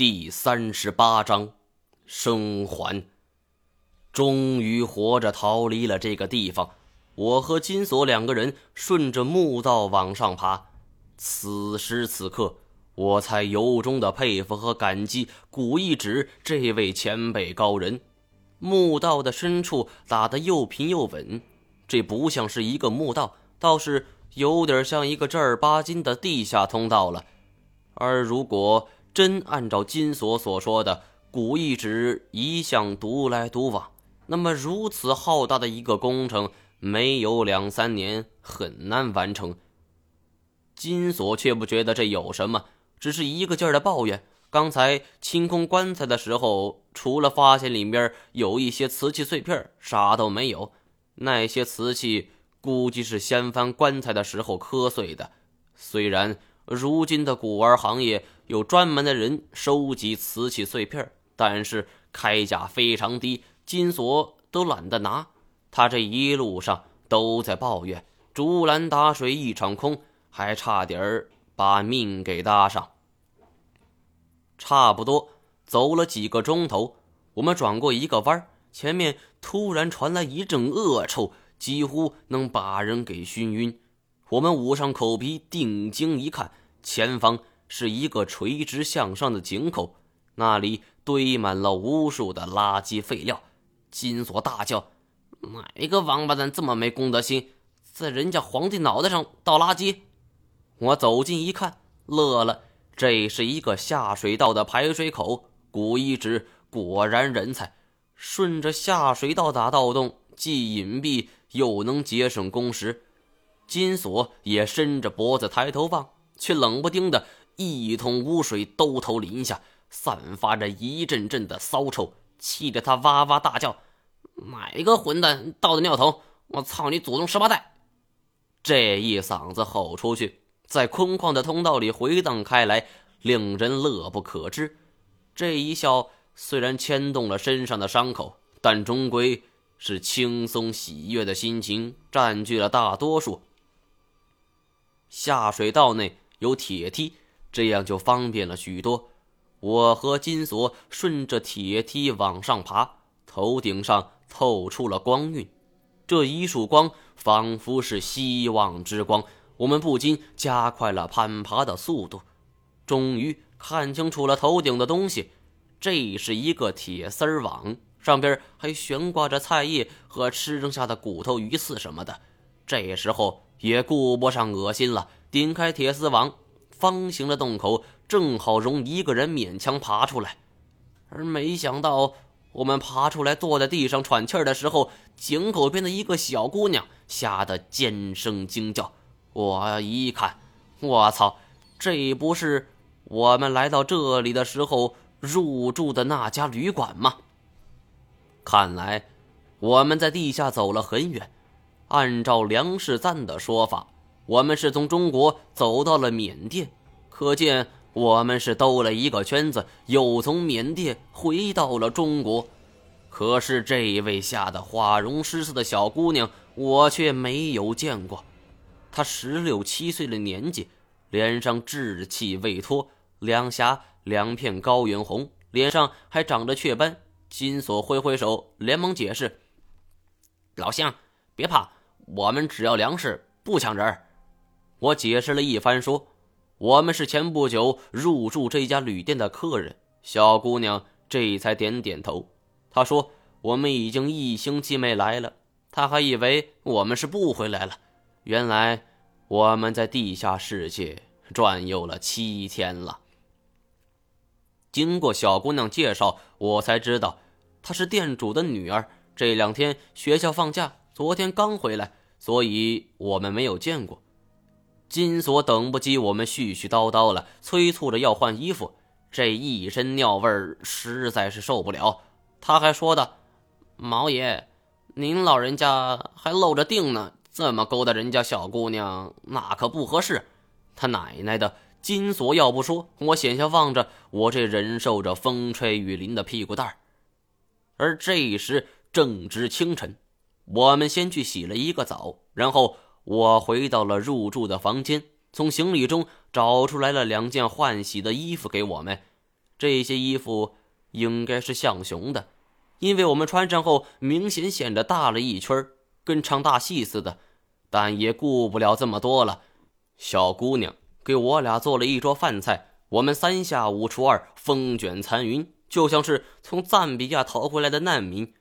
第三十八章，生还。终于活着逃离了这个地方。我和金锁两个人顺着墓道往上爬。此时此刻，我才由衷的佩服和感激古一指这位前辈高人。墓道的深处打得又平又稳，这不像是一个墓道，倒是有点像一个正儿八经的地下通道了。而如果……真按照金锁所说的，古一指一向独来独往，那么如此浩大的一个工程，没有两三年很难完成。金锁却不觉得这有什么，只是一个劲儿的抱怨：刚才清空棺材的时候，除了发现里面有一些瓷器碎片，啥都没有。那些瓷器估计是掀翻棺材的时候磕碎的。虽然如今的古玩行业，有专门的人收集瓷器碎片，但是开价非常低，金锁都懒得拿。他这一路上都在抱怨“竹篮打水一场空”，还差点儿把命给搭上。差不多走了几个钟头，我们转过一个弯前面突然传来一阵恶臭，几乎能把人给熏晕。我们捂上口鼻，定睛一看，前方。是一个垂直向上的井口，那里堆满了无数的垃圾废料。金锁大叫：“哪个王八蛋这么没公德心，在人家皇帝脑袋上倒垃圾？”我走近一看，乐了。这是一个下水道的排水口。古一指果然人才，顺着下水道打盗洞，既隐蔽又能节省工时。金锁也伸着脖子抬头望，却冷不丁的。一桶污水兜头淋下，散发着一阵阵的骚臭，气得他哇哇大叫：“哪个混蛋倒的尿桶？我操你祖宗十八代！”这一嗓子吼出去，在空旷的通道里回荡开来，令人乐不可支。这一笑虽然牵动了身上的伤口，但终归是轻松喜悦的心情占据了大多数。下水道内有铁梯。这样就方便了许多。我和金锁顺着铁梯往上爬，头顶上透出了光晕，这一束光仿佛是希望之光。我们不禁加快了攀爬的速度，终于看清楚了头顶的东西。这是一个铁丝网，上边还悬挂着菜叶和吃剩下的骨头、鱼刺什么的。这时候也顾不上恶心了，顶开铁丝网。方形的洞口正好容一个人勉强爬出来，而没想到我们爬出来坐在地上喘气儿的时候，井口边的一个小姑娘吓得尖声惊叫。我一看，我操，这不是我们来到这里的时候入住的那家旅馆吗？看来我们在地下走了很远。按照梁世赞的说法。我们是从中国走到了缅甸，可见我们是兜了一个圈子，又从缅甸回到了中国。可是这一位吓得花容失色的小姑娘，我却没有见过。她十六七岁的年纪，脸上稚气未脱，两颊两片高原红，脸上还长着雀斑。金锁挥挥手，连忙解释：“老乡，别怕，我们只要粮食，不抢人儿。”我解释了一番，说：“我们是前不久入住这家旅店的客人。”小姑娘这才点点头。她说：“我们已经一星期没来了，她还以为我们是不回来了。原来我们在地下世界转悠了七天了。”经过小姑娘介绍，我才知道她是店主的女儿。这两天学校放假，昨天刚回来，所以我们没有见过。金锁等不及我们絮絮叨叨了，催促着要换衣服。这一身尿味儿实在是受不了。他还说道：“毛爷，您老人家还露着腚呢，这么勾搭人家小姑娘，那可不合适。”他奶奶的！金锁要不说，我险些望着我这忍受着风吹雨淋的屁股蛋儿。而这时正值清晨，我们先去洗了一个澡，然后。我回到了入住的房间，从行李中找出来了两件换洗的衣服给我们。这些衣服应该是向雄的，因为我们穿上后明显显得大了一圈，跟唱大戏似的。但也顾不了这么多了，小姑娘给我俩做了一桌饭菜，我们三下五除二，风卷残云，就像是从赞比亚逃回来的难民。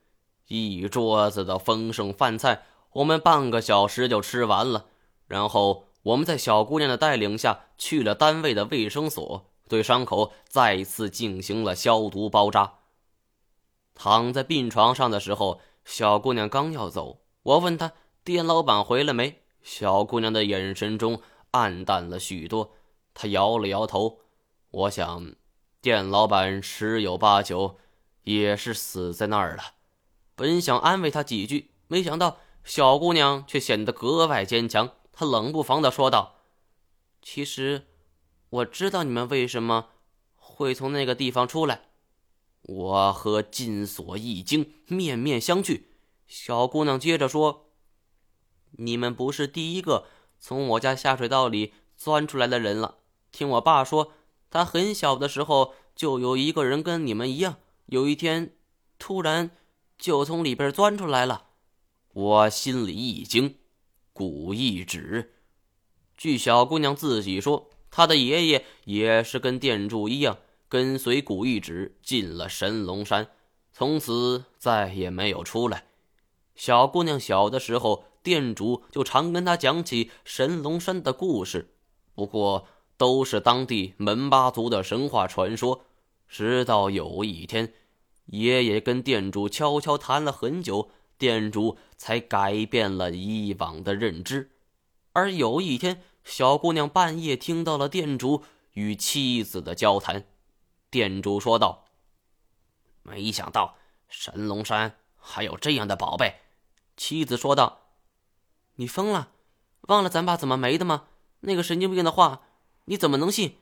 一桌子的丰盛饭菜，我们半个小时就吃完了。然后我们在小姑娘的带领下去了单位的卫生所，对伤口再次进行了消毒包扎。躺在病床上的时候，小姑娘刚要走，我问她：“店老板回来没？”小姑娘的眼神中暗淡了许多，她摇了摇头。我想，店老板十有八九也是死在那儿了。本想安慰她几句，没想到小姑娘却显得格外坚强。她冷不防地说道：“其实，我知道你们为什么会从那个地方出来。”我和金锁一惊，面面相觑。小姑娘接着说：“你们不是第一个从我家下水道里钻出来的人了。听我爸说，他很小的时候就有一个人跟你们一样，有一天突然……”就从里边钻出来了，我心里一惊。古一指，据小姑娘自己说，她的爷爷也是跟店主一样，跟随古一指进了神龙山，从此再也没有出来。小姑娘小的时候，店主就常跟她讲起神龙山的故事，不过都是当地门巴族的神话传说。直到有一天。爷爷跟店主悄悄谈了很久，店主才改变了以往的认知。而有一天，小姑娘半夜听到了店主与妻子的交谈。店主说道：“没想到神龙山还有这样的宝贝。”妻子说道：“你疯了？忘了咱爸怎么没的吗？那个神经病的话，你怎么能信？”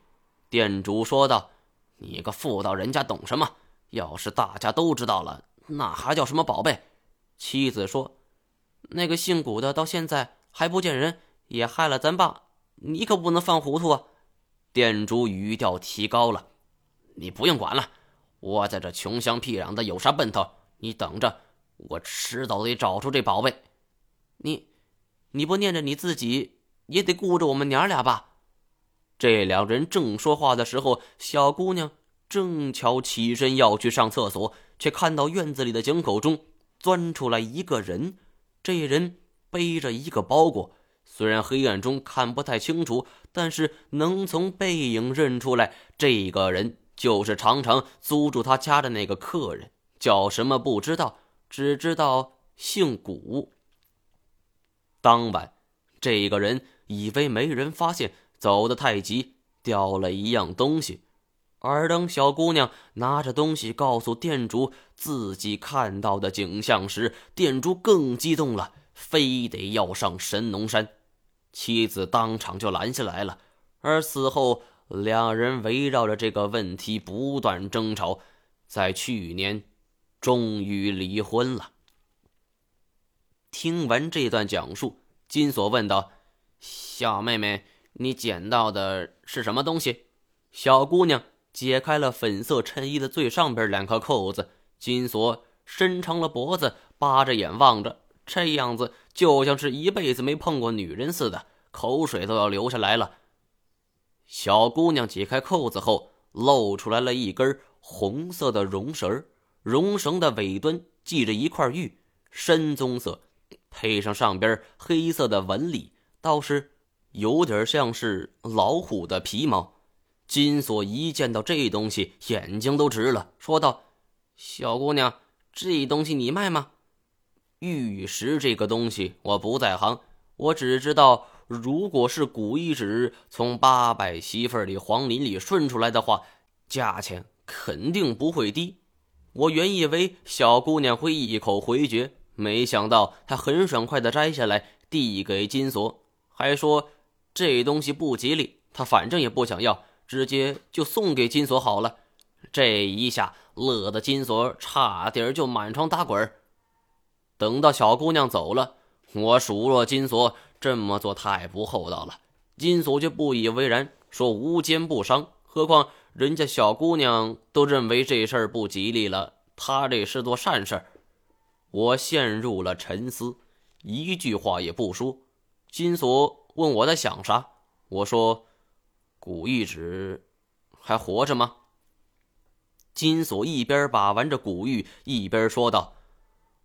店主说道：“你个妇道人家懂什么？”要是大家都知道了，那还叫什么宝贝？妻子说：“那个姓古的到现在还不见人，也害了咱爸，你可不能犯糊涂啊！”店主语调提高了：“你不用管了，我在这穷乡僻壤的有啥奔头？你等着，我迟早得找出这宝贝。你，你不念着你自己，也得顾着我们娘俩吧？”这两人正说话的时候，小姑娘。正巧起身要去上厕所，却看到院子里的井口中钻出来一个人。这人背着一个包裹，虽然黑暗中看不太清楚，但是能从背影认出来，这个人就是常常租住他家的那个客人，叫什么不知道，只知道姓古。当晚，这个人以为没人发现，走得太急，掉了一样东西。而当小姑娘拿着东西告诉店主自己看到的景象时，店主更激动了，非得要上神农山。妻子当场就拦下来了。而此后，两人围绕着这个问题不断争吵，在去年，终于离婚了。听完这段讲述，金锁问道：“小妹妹，你捡到的是什么东西？”小姑娘。解开了粉色衬衣的最上边两颗扣子，金锁伸长了脖子，扒着眼望着，这样子就像是一辈子没碰过女人似的，口水都要流下来了。小姑娘解开扣子后，露出来了一根红色的绒绳，绒绳的尾端系着一块玉，深棕色，配上上边黑色的纹理，倒是有点像是老虎的皮毛。金锁一见到这东西，眼睛都直了，说道：“小姑娘，这东西你卖吗？”玉石这个东西我不在行，我只知道，如果是古一指从八百媳妇里黄林里顺出来的话，价钱肯定不会低。我原以为小姑娘会一口回绝，没想到她很爽快的摘下来，递给金锁，还说这东西不吉利，她反正也不想要。直接就送给金锁好了，这一下乐得金锁差点就满床打滚等到小姑娘走了，我数落金锁这么做太不厚道了，金锁却不以为然，说无奸不商。何况人家小姑娘都认为这事儿不吉利了，他这是做善事。我陷入了沉思，一句话也不说。金锁问我在想啥，我说：“古玉指还活着吗？”金锁一边把玩着古玉，一边说道：“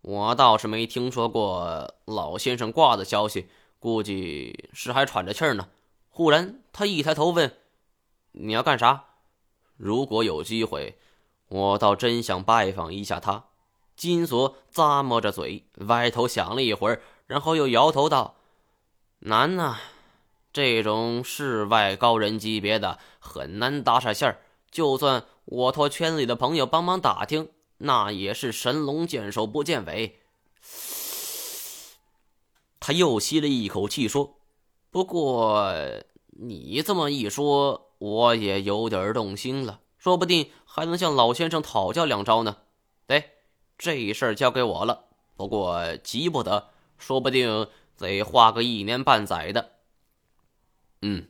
我倒是没听说过老先生挂的消息，估计是还喘着气儿呢。”忽然，他一抬头问：“你要干啥？”如果有机会，我倒真想拜访一下他。金锁咂摸着嘴，歪头想了一会儿，然后又摇头道：“难呐，这种世外高人级别的很难搭上线儿。就算我托圈里的朋友帮忙打听，那也是神龙见首不见尾。”他又吸了一口气说：“不过你这么一说。”我也有点动心了，说不定还能向老先生讨教两招呢。得，这事儿交给我了。不过急不得，说不定得花个一年半载的。嗯，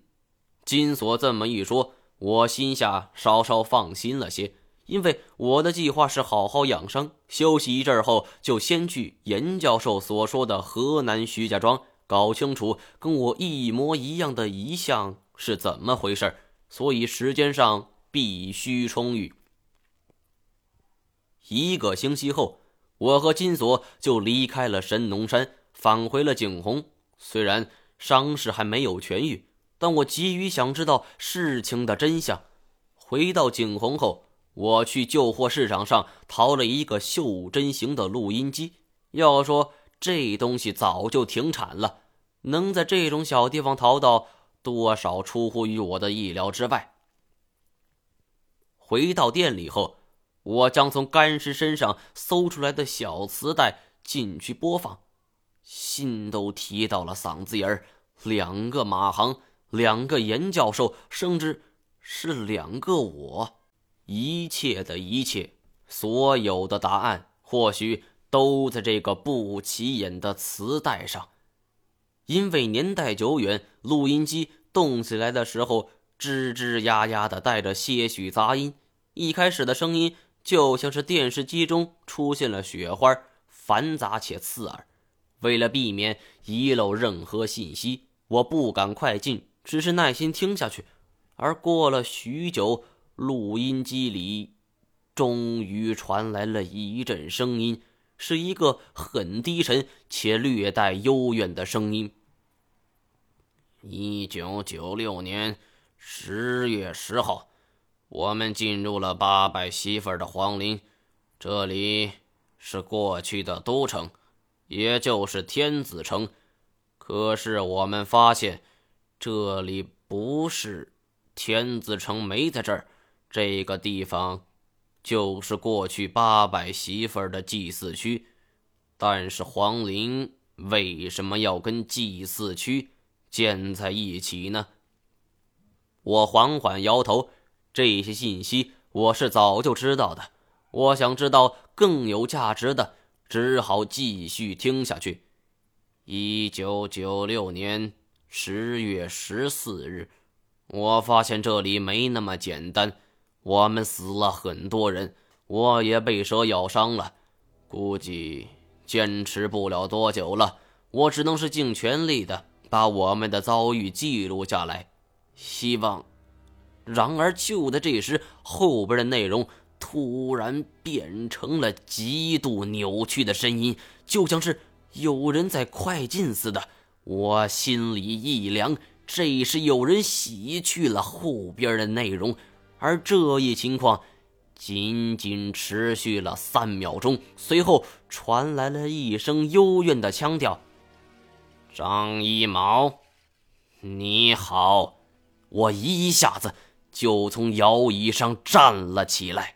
金锁这么一说，我心下稍稍放心了些，因为我的计划是好好养伤，休息一阵后就先去严教授所说的河南徐家庄，搞清楚跟我一模一样的遗像是怎么回事。所以时间上必须充裕。一个星期后，我和金锁就离开了神农山，返回了景洪。虽然伤势还没有痊愈，但我急于想知道事情的真相。回到景洪后，我去旧货市场上淘了一个袖珍型的录音机。要说这东西早就停产了，能在这种小地方淘到。多少出乎于我的意料之外。回到店里后，我将从干尸身上搜出来的小磁带进去播放，心都提到了嗓子眼儿。两个马航，两个严教授，甚至是两个我，一切的一切，所有的答案，或许都在这个不起眼的磁带上。因为年代久远，录音机动起来的时候吱吱呀呀的，带着些许杂音。一开始的声音就像是电视机中出现了雪花，繁杂且刺耳。为了避免遗漏任何信息，我不敢快进，只是耐心听下去。而过了许久，录音机里终于传来了一阵声音。是一个很低沉且略带幽怨的声音。一九九六年十月十号，我们进入了八百媳妇的皇陵，这里是过去的都城，也就是天子城。可是我们发现，这里不是天子城，没在这儿，这个地方。就是过去八百媳妇儿的祭祀区，但是皇陵为什么要跟祭祀区建在一起呢？我缓缓摇头，这些信息我是早就知道的。我想知道更有价值的，只好继续听下去。一九九六年十月十四日，我发现这里没那么简单。我们死了很多人，我也被蛇咬伤了，估计坚持不了多久了。我只能是尽全力的把我们的遭遇记录下来，希望。然而就在这时，后边的内容突然变成了极度扭曲的声音，就像是有人在快进似的。我心里一凉，这是有人洗去了后边的内容。而这一情况仅仅持续了三秒钟，随后传来了一声幽怨的腔调：“张一毛，你好！”我一下子就从摇椅上站了起来。